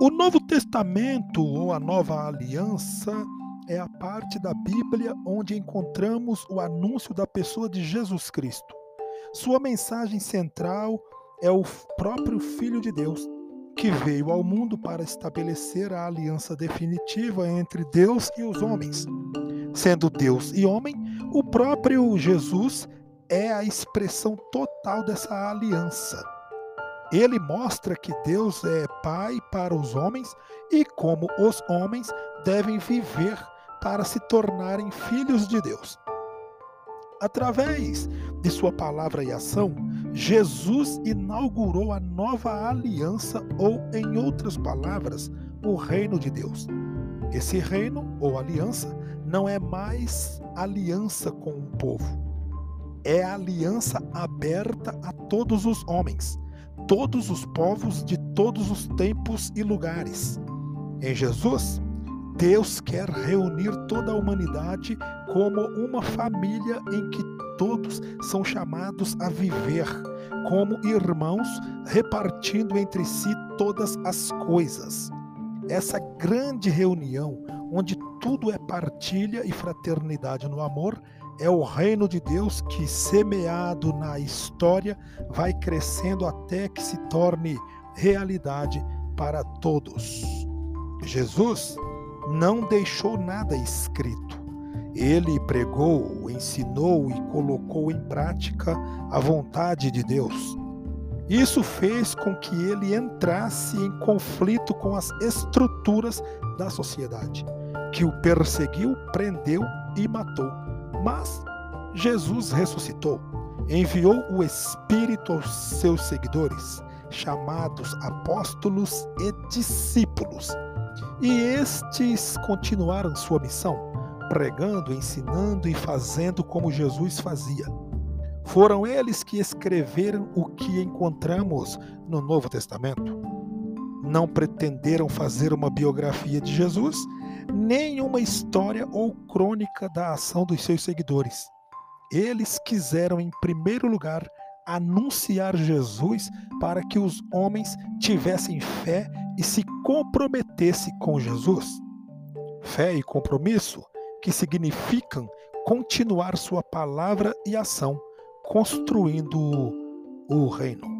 O Novo Testamento ou a Nova Aliança é a parte da Bíblia onde encontramos o anúncio da pessoa de Jesus Cristo. Sua mensagem central é o próprio Filho de Deus, que veio ao mundo para estabelecer a aliança definitiva entre Deus e os homens. Sendo Deus e homem, o próprio Jesus é a expressão total dessa aliança. Ele mostra que Deus é Pai para os homens e como os homens devem viver para se tornarem filhos de Deus. Através de sua palavra e ação, Jesus inaugurou a nova aliança, ou, em outras palavras, o reino de Deus. Esse reino, ou aliança, não é mais aliança com o povo, é aliança aberta a todos os homens, todos os povos de todos os tempos e lugares. Em Jesus, Deus quer reunir toda a humanidade como uma família em que todos são chamados a viver como irmãos, repartindo entre si todas as coisas. Essa grande reunião, onde tudo é partilha e fraternidade no amor, é o reino de Deus que, semeado na história, vai crescendo até que se torne realidade para todos. Jesus não deixou nada escrito. Ele pregou, ensinou e colocou em prática a vontade de Deus. Isso fez com que ele entrasse em conflito com as estruturas da sociedade, que o perseguiu, prendeu e matou. Mas Jesus ressuscitou, enviou o Espírito aos seus seguidores, chamados apóstolos e discípulos e estes continuaram sua missão, pregando, ensinando e fazendo como Jesus fazia. Foram eles que escreveram o que encontramos no Novo Testamento. Não pretenderam fazer uma biografia de Jesus, nem uma história ou crônica da ação dos seus seguidores. Eles quiseram, em primeiro lugar, anunciar Jesus para que os homens tivessem fé e se comprometesse com Jesus. Fé e compromisso que significam continuar sua palavra e ação, construindo o reino.